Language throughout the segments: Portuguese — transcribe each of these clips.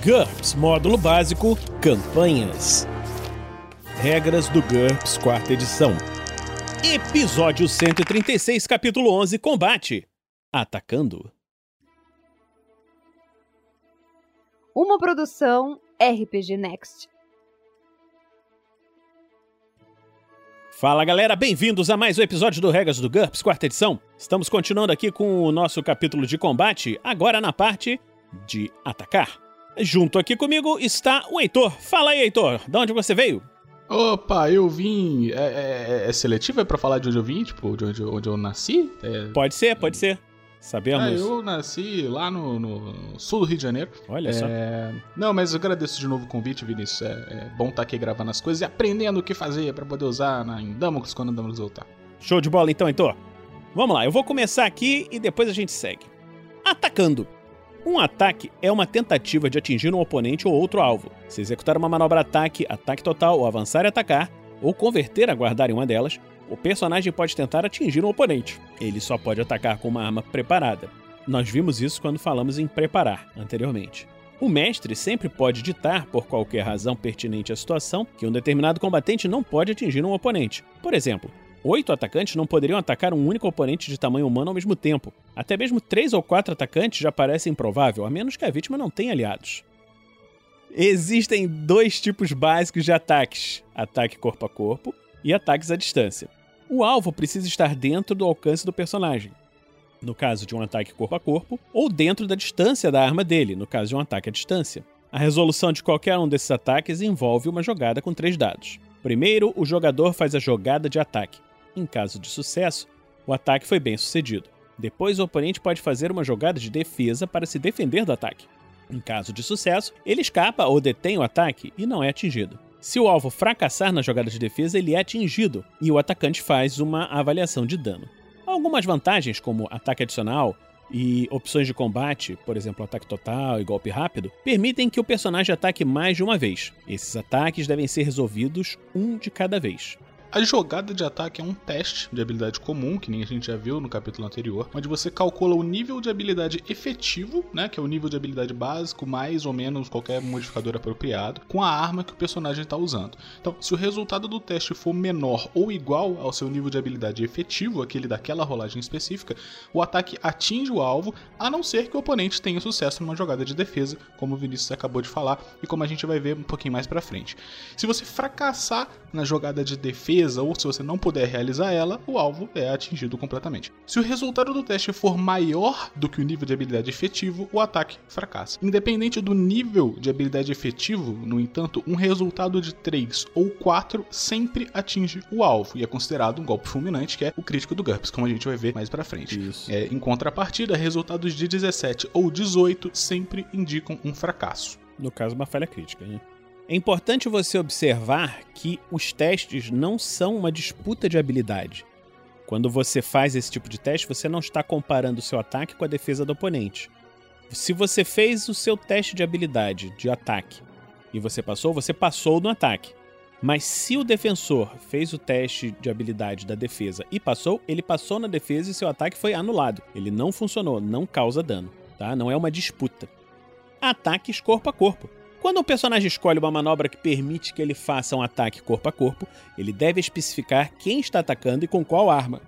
GURPS Módulo Básico Campanhas. Regras do GURPS Quarta Edição. Episódio 136, capítulo 11 Combate Atacando. Uma produção RPG Next. Fala galera, bem-vindos a mais um episódio do Regras do GURPS, quarta edição. Estamos continuando aqui com o nosso capítulo de combate, agora na parte de atacar. Junto aqui comigo está o Heitor. Fala aí, Heitor, de onde você veio? Opa, eu vim. É, é, é seletiva pra falar de onde eu vim? Tipo, de onde, onde eu nasci? É... Pode ser, pode ser. Sabemos. É, eu nasci lá no, no, sul do Rio de Janeiro. Olha é... só. Não, mas eu agradeço de novo o convite, Vinícius. É, é bom estar aqui gravando as coisas e aprendendo o que fazer para poder usar na, em Damocles quando Damocles voltar. Show de bola então, Heitor. Vamos lá, eu vou começar aqui e depois a gente segue. Atacando. Um ataque é uma tentativa de atingir um oponente ou outro alvo. Se executar uma manobra ataque, ataque total ou avançar e atacar, ou converter a guardar em uma delas, o personagem pode tentar atingir um oponente. Ele só pode atacar com uma arma preparada. Nós vimos isso quando falamos em preparar anteriormente. O mestre sempre pode ditar, por qualquer razão pertinente à situação, que um determinado combatente não pode atingir um oponente. Por exemplo, oito atacantes não poderiam atacar um único oponente de tamanho humano ao mesmo tempo. Até mesmo três ou quatro atacantes já parece improvável, a menos que a vítima não tenha aliados. Existem dois tipos básicos de ataques: ataque corpo a corpo e ataques à distância. O alvo precisa estar dentro do alcance do personagem, no caso de um ataque corpo a corpo, ou dentro da distância da arma dele, no caso de um ataque à distância. A resolução de qualquer um desses ataques envolve uma jogada com três dados. Primeiro, o jogador faz a jogada de ataque. Em caso de sucesso, o ataque foi bem sucedido. Depois, o oponente pode fazer uma jogada de defesa para se defender do ataque. Em caso de sucesso, ele escapa ou detém o ataque e não é atingido. Se o alvo fracassar na jogada de defesa, ele é atingido e o atacante faz uma avaliação de dano. Algumas vantagens, como ataque adicional e opções de combate, por exemplo, ataque total e golpe rápido, permitem que o personagem ataque mais de uma vez. Esses ataques devem ser resolvidos um de cada vez. A jogada de ataque é um teste de habilidade comum, que nem a gente já viu no capítulo anterior, onde você calcula o nível de habilidade efetivo, né, que é o nível de habilidade básico, mais ou menos qualquer modificador apropriado, com a arma que o personagem está usando. Então, se o resultado do teste for menor ou igual ao seu nível de habilidade efetivo, aquele daquela rolagem específica, o ataque atinge o alvo, a não ser que o oponente tenha sucesso numa jogada de defesa, como o Vinícius acabou de falar e como a gente vai ver um pouquinho mais para frente. Se você fracassar na jogada de defesa, ou se você não puder realizar ela, o alvo é atingido completamente. Se o resultado do teste for maior do que o nível de habilidade efetivo, o ataque fracassa. Independente do nível de habilidade efetivo, no entanto, um resultado de 3 ou 4 sempre atinge o alvo e é considerado um golpe fulminante, que é o crítico do GURPS, como a gente vai ver mais pra frente. É, em contrapartida, resultados de 17 ou 18 sempre indicam um fracasso. No caso, uma falha crítica, né? É importante você observar que os testes não são uma disputa de habilidade. Quando você faz esse tipo de teste, você não está comparando o seu ataque com a defesa do oponente. Se você fez o seu teste de habilidade de ataque e você passou, você passou no ataque. Mas se o defensor fez o teste de habilidade da defesa e passou, ele passou na defesa e seu ataque foi anulado. Ele não funcionou, não causa dano, tá? Não é uma disputa. Ataques corpo a corpo. Quando um personagem escolhe uma manobra que permite que ele faça um ataque corpo a corpo, ele deve especificar quem está atacando e com qual arma.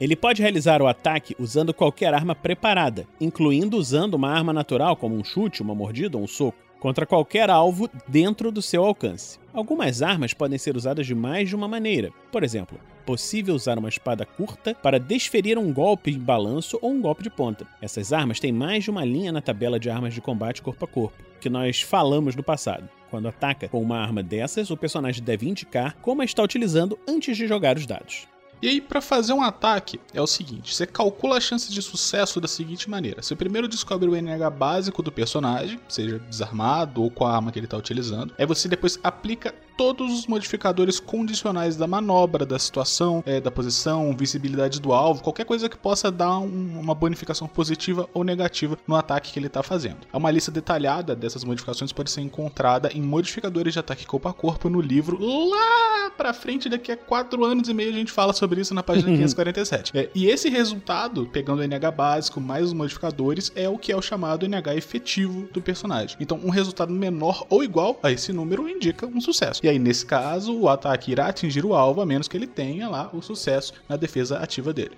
Ele pode realizar o ataque usando qualquer arma preparada, incluindo usando uma arma natural como um chute, uma mordida ou um soco, contra qualquer alvo dentro do seu alcance. Algumas armas podem ser usadas de mais de uma maneira. Por exemplo, possível usar uma espada curta para desferir um golpe em balanço ou um golpe de ponta. Essas armas têm mais de uma linha na tabela de armas de combate corpo a corpo, que nós falamos no passado. Quando ataca com uma arma dessas, o personagem deve indicar como a está utilizando antes de jogar os dados. E aí, para fazer um ataque, é o seguinte: você calcula a chance de sucesso da seguinte maneira. Você primeiro descobre o NH básico do personagem, seja desarmado ou com a arma que ele está utilizando. Aí você depois aplica todos os modificadores condicionais da manobra, da situação, é, da posição, visibilidade do alvo, qualquer coisa que possa dar um, uma bonificação positiva ou negativa no ataque que ele está fazendo. Uma lista detalhada dessas modificações pode ser encontrada em modificadores de ataque corpo a corpo no livro lá pra frente, daqui a 4 anos e meio a gente fala sobre isso na página 547. É, e esse resultado, pegando o NH básico mais os modificadores, é o que é o chamado NH efetivo do personagem. Então, um resultado menor ou igual a esse número indica um sucesso. E aí, nesse caso, o ataque irá atingir o alvo, a menos que ele tenha lá o sucesso na defesa ativa dele.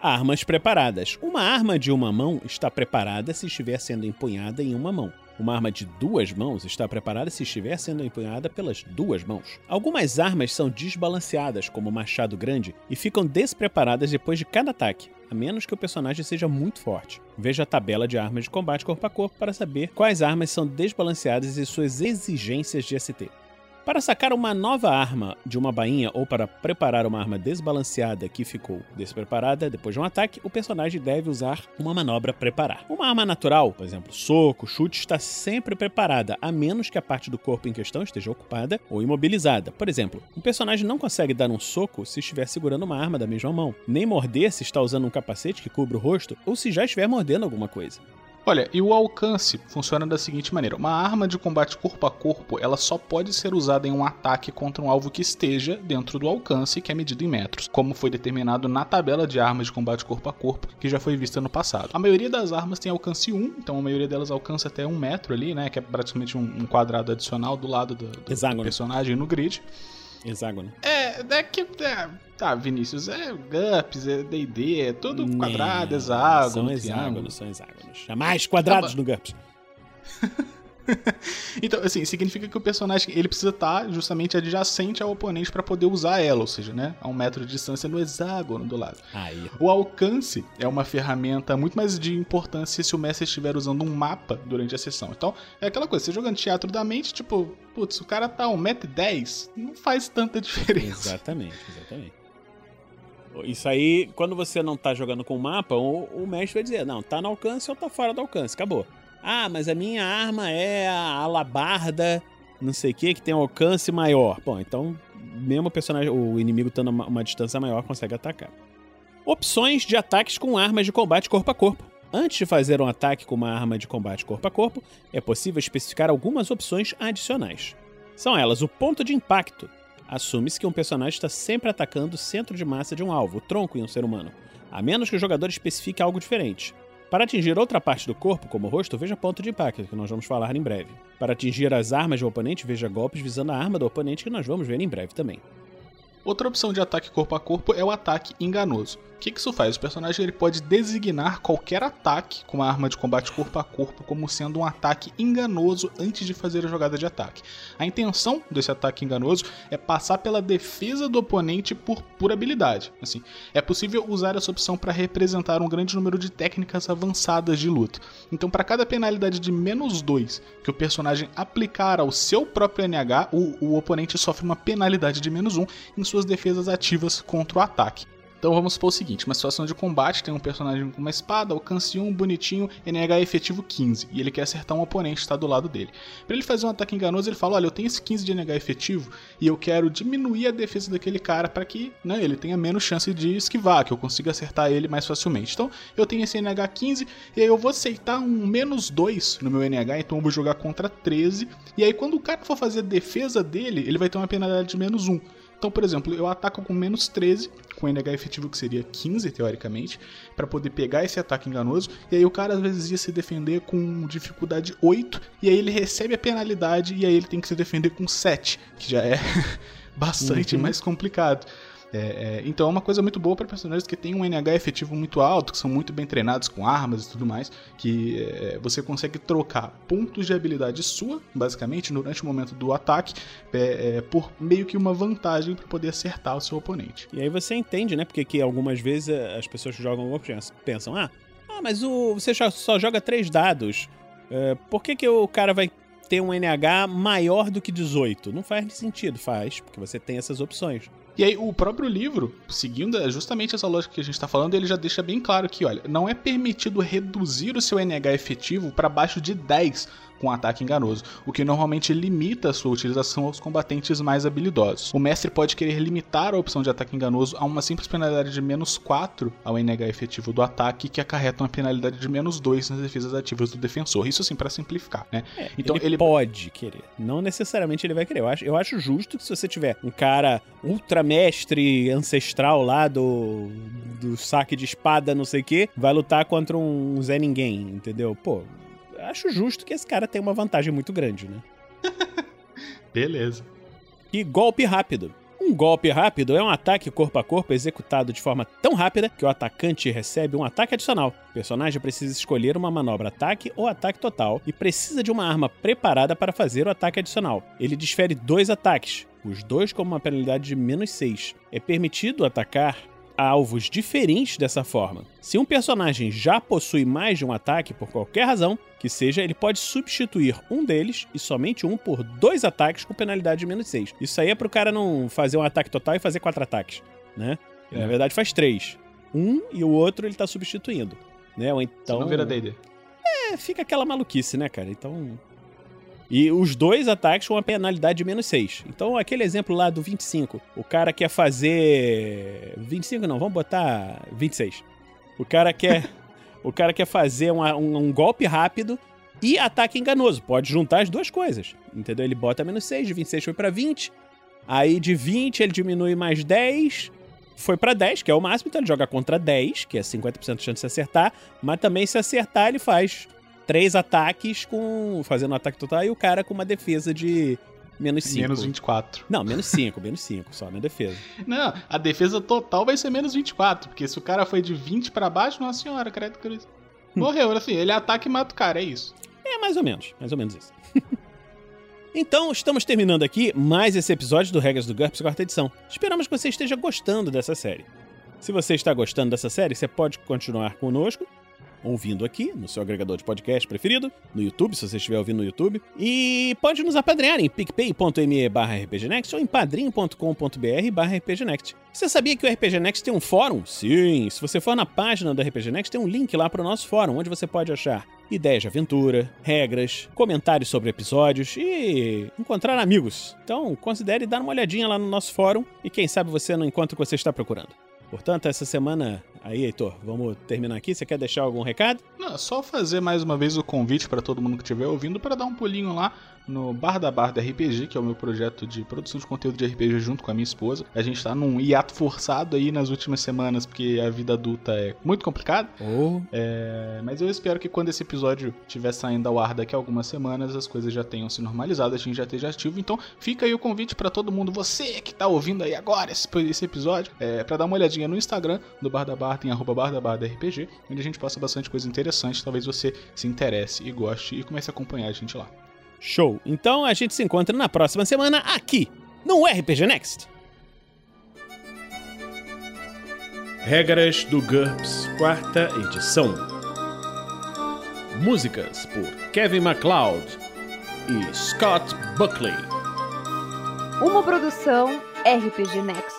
Armas preparadas. Uma arma de uma mão está preparada se estiver sendo empunhada em uma mão. Uma arma de duas mãos está preparada se estiver sendo empunhada pelas duas mãos. Algumas armas são desbalanceadas, como o machado grande, e ficam despreparadas depois de cada ataque, a menos que o personagem seja muito forte. Veja a tabela de armas de combate corpo a corpo para saber quais armas são desbalanceadas e suas exigências de ST. Para sacar uma nova arma de uma bainha ou para preparar uma arma desbalanceada que ficou despreparada depois de um ataque, o personagem deve usar uma manobra preparar. Uma arma natural, por exemplo, soco, chute, está sempre preparada, a menos que a parte do corpo em questão esteja ocupada ou imobilizada. Por exemplo, um personagem não consegue dar um soco se estiver segurando uma arma da mesma mão, nem morder se está usando um capacete que cubra o rosto ou se já estiver mordendo alguma coisa. Olha, e o alcance funciona da seguinte maneira: uma arma de combate corpo a corpo, ela só pode ser usada em um ataque contra um alvo que esteja dentro do alcance, que é medido em metros, como foi determinado na tabela de armas de combate corpo a corpo, que já foi vista no passado. A maioria das armas tem alcance 1, então a maioria delas alcança até um metro ali, né? Que é praticamente um, quadrado adicional do lado do, do, do personagem no grid. Hexágono. É, daqui. É, tá, Vinícius, é GUPS, é DD, é tudo né, quadrado, hexágono. São hexágonos, são hexágonos. Jamais quadrados tá no GUPS. então, assim, significa que o personagem ele precisa estar tá justamente adjacente ao oponente para poder usar ela, ou seja, né, a um metro de distância no hexágono do lado. Aí. O alcance é uma ferramenta muito mais de importância se o mestre estiver usando um mapa durante a sessão. Então, é aquela coisa, você jogando teatro da mente, tipo, putz, o cara tá a 1,10m, não faz tanta diferença. Exatamente, exatamente. Isso aí, quando você não tá jogando com o mapa, o, o mestre vai dizer, não, tá no alcance ou tá fora do alcance, acabou. Ah, mas a minha arma é a alabarda, não sei o que, que tem um alcance maior. Bom, então, mesmo o personagem, o inimigo estando uma, uma distância maior, consegue atacar. Opções de ataques com armas de combate corpo a corpo. Antes de fazer um ataque com uma arma de combate corpo a corpo, é possível especificar algumas opções adicionais. São elas o ponto de impacto. Assume-se que um personagem está sempre atacando o centro de massa de um alvo, o tronco em um ser humano, a menos que o jogador especifique algo diferente. Para atingir outra parte do corpo, como o rosto, veja ponto de impacto, que nós vamos falar em breve. Para atingir as armas do oponente, veja golpes visando a arma do oponente, que nós vamos ver em breve também. Outra opção de ataque corpo a corpo é o ataque enganoso. O que, isso faz? O personagem ele pode designar qualquer ataque com uma arma de combate corpo a corpo como sendo um ataque enganoso antes de fazer a jogada de ataque. A intenção desse ataque enganoso é passar pela defesa do oponente por pura habilidade. Assim, é possível usar essa opção para representar um grande número de técnicas avançadas de luta. Então, para cada penalidade de menos 2 que o personagem aplicar ao seu próprio NH, o, o oponente sofre uma penalidade de menos 1 um em suas defesas ativas contra o ataque. Então vamos supor o seguinte: uma situação de combate, tem um personagem com uma espada, alcance 1, bonitinho, NH efetivo 15, e ele quer acertar um oponente que está do lado dele. Para ele fazer um ataque enganoso, ele fala: Olha, eu tenho esse 15 de NH efetivo e eu quero diminuir a defesa daquele cara para que né, ele tenha menos chance de esquivar, que eu consiga acertar ele mais facilmente. Então eu tenho esse NH 15 e aí eu vou aceitar um menos 2 no meu NH, então eu vou jogar contra 13. E aí quando o cara for fazer a defesa dele, ele vai ter uma penalidade de menos 1. Então, por exemplo, eu ataco com menos 13, com NH efetivo que seria 15, teoricamente, para poder pegar esse ataque enganoso. E aí o cara às vezes ia se defender com dificuldade 8, e aí ele recebe a penalidade, e aí ele tem que se defender com 7, que já é bastante uhum. mais complicado. É, é, então é uma coisa muito boa para personagens que têm um NH efetivo muito alto, que são muito bem treinados com armas e tudo mais, que é, você consegue trocar pontos de habilidade sua, basicamente, durante o momento do ataque, é, é, por meio que uma vantagem para poder acertar o seu oponente. E aí você entende, né? Porque que algumas vezes é, as pessoas que jogam Warcraft pensam, ah, ah mas o, você só joga três dados. por que, que o cara vai ter um NH maior do que 18? Não faz sentido, faz, porque você tem essas opções. E aí, o próprio livro, seguindo justamente essa lógica que a gente está falando, ele já deixa bem claro que, olha, não é permitido reduzir o seu NH efetivo para baixo de 10 com ataque enganoso, o que normalmente limita a sua utilização aos combatentes mais habilidosos. O mestre pode querer limitar a opção de ataque enganoso a uma simples penalidade de menos 4 ao NH efetivo do ataque, que acarreta uma penalidade de menos 2 nas defesas ativas do defensor. Isso assim, para simplificar, né? É, então ele, ele, pode querer, não necessariamente ele vai querer. Eu acho, eu acho justo que se você tiver um cara ultramestre ancestral lá do, do saque de espada, não sei o que, vai lutar contra um Zé Ninguém, entendeu? Pô, acho justo que esse cara tenha uma vantagem muito grande, né? Beleza. E golpe rápido. Um golpe rápido é um ataque corpo a corpo executado de forma tão rápida que o atacante recebe um ataque adicional. O personagem precisa escolher uma manobra ataque ou ataque total e precisa de uma arma preparada para fazer o ataque adicional. Ele desfere dois ataques, os dois com uma penalidade de menos 6. É permitido atacar alvos diferentes dessa forma. Se um personagem já possui mais de um ataque por qualquer razão, que seja, ele pode substituir um deles e somente um por dois ataques com penalidade de menos 6. Isso aí é pro cara não fazer um ataque total e fazer quatro ataques, né? É. Na verdade faz três. Um e o outro ele tá substituindo, né? Ou então... não vira D&D. É, fica aquela maluquice, né, cara? Então... E os dois ataques com uma penalidade de menos 6. Então, aquele exemplo lá do 25. O cara quer fazer. 25 não, vamos botar 26. O cara quer. o cara quer fazer uma, um, um, golpe rápido e ataque enganoso. Pode juntar as duas coisas. Entendeu? Ele bota menos 6, de 26 foi para 20. Aí de 20 ele diminui mais 10. Foi para 10, que é o máximo, então ele joga contra 10, que é 50% de chance de acertar. Mas também se acertar, ele faz três ataques com fazendo um ataque total e o cara com uma defesa de menos 5. Menos 24. Não, menos 5, menos 5 só na defesa. Não, a defesa total vai ser menos 24, porque se o cara foi de 20 para baixo, nossa senhora, credo que Morreu, assim, ele ataca e mata o cara, é isso. É mais ou menos, mais ou menos isso. Então, estamos terminando aqui mais esse episódio do Regras do GURPS quarta edição. Esperamos que você esteja gostando dessa série. Se você está gostando dessa série, você pode continuar conosco ouvindo aqui no seu agregador de podcast preferido, no YouTube, se você estiver ouvindo no YouTube. E pode nos apadrinhar em picpay.me barra rpgnext ou em padrim.com.br barra rpgnext. Você sabia que o RPG Next tem um fórum? Sim, se você for na página do RPG Next, tem um link lá para o nosso fórum, onde você pode achar ideias de aventura, regras, comentários sobre episódios e encontrar amigos. Então, considere dar uma olhadinha lá no nosso fórum e quem sabe você não encontra o que você está procurando. Portanto, essa semana Aí, Heitor, vamos terminar aqui. Você quer deixar algum recado? Não, só fazer mais uma vez o convite para todo mundo que estiver ouvindo para dar um pulinho lá no Bar da Bar da RPG, que é o meu projeto de produção de conteúdo de RPG junto com a minha esposa. A gente tá num hiato forçado aí nas últimas semanas, porque a vida adulta é muito complicada. Oh. É, mas eu espero que quando esse episódio estiver saindo ao ar daqui a algumas semanas, as coisas já tenham se normalizado, a gente já esteja ativo. Então fica aí o convite para todo mundo, você que tá ouvindo aí agora esse, esse episódio, é, para dar uma olhadinha no Instagram do Bar da Bar, tem arroba Bar da Bar da RPG, onde a gente passa bastante coisa interessante. Talvez você se interesse e goste e comece a acompanhar a gente lá. Show! Então a gente se encontra na próxima semana aqui, no RPG Next. Regras do GURPS, quarta edição. Músicas por Kevin MacLeod e Scott Buckley. Uma produção RPG Next.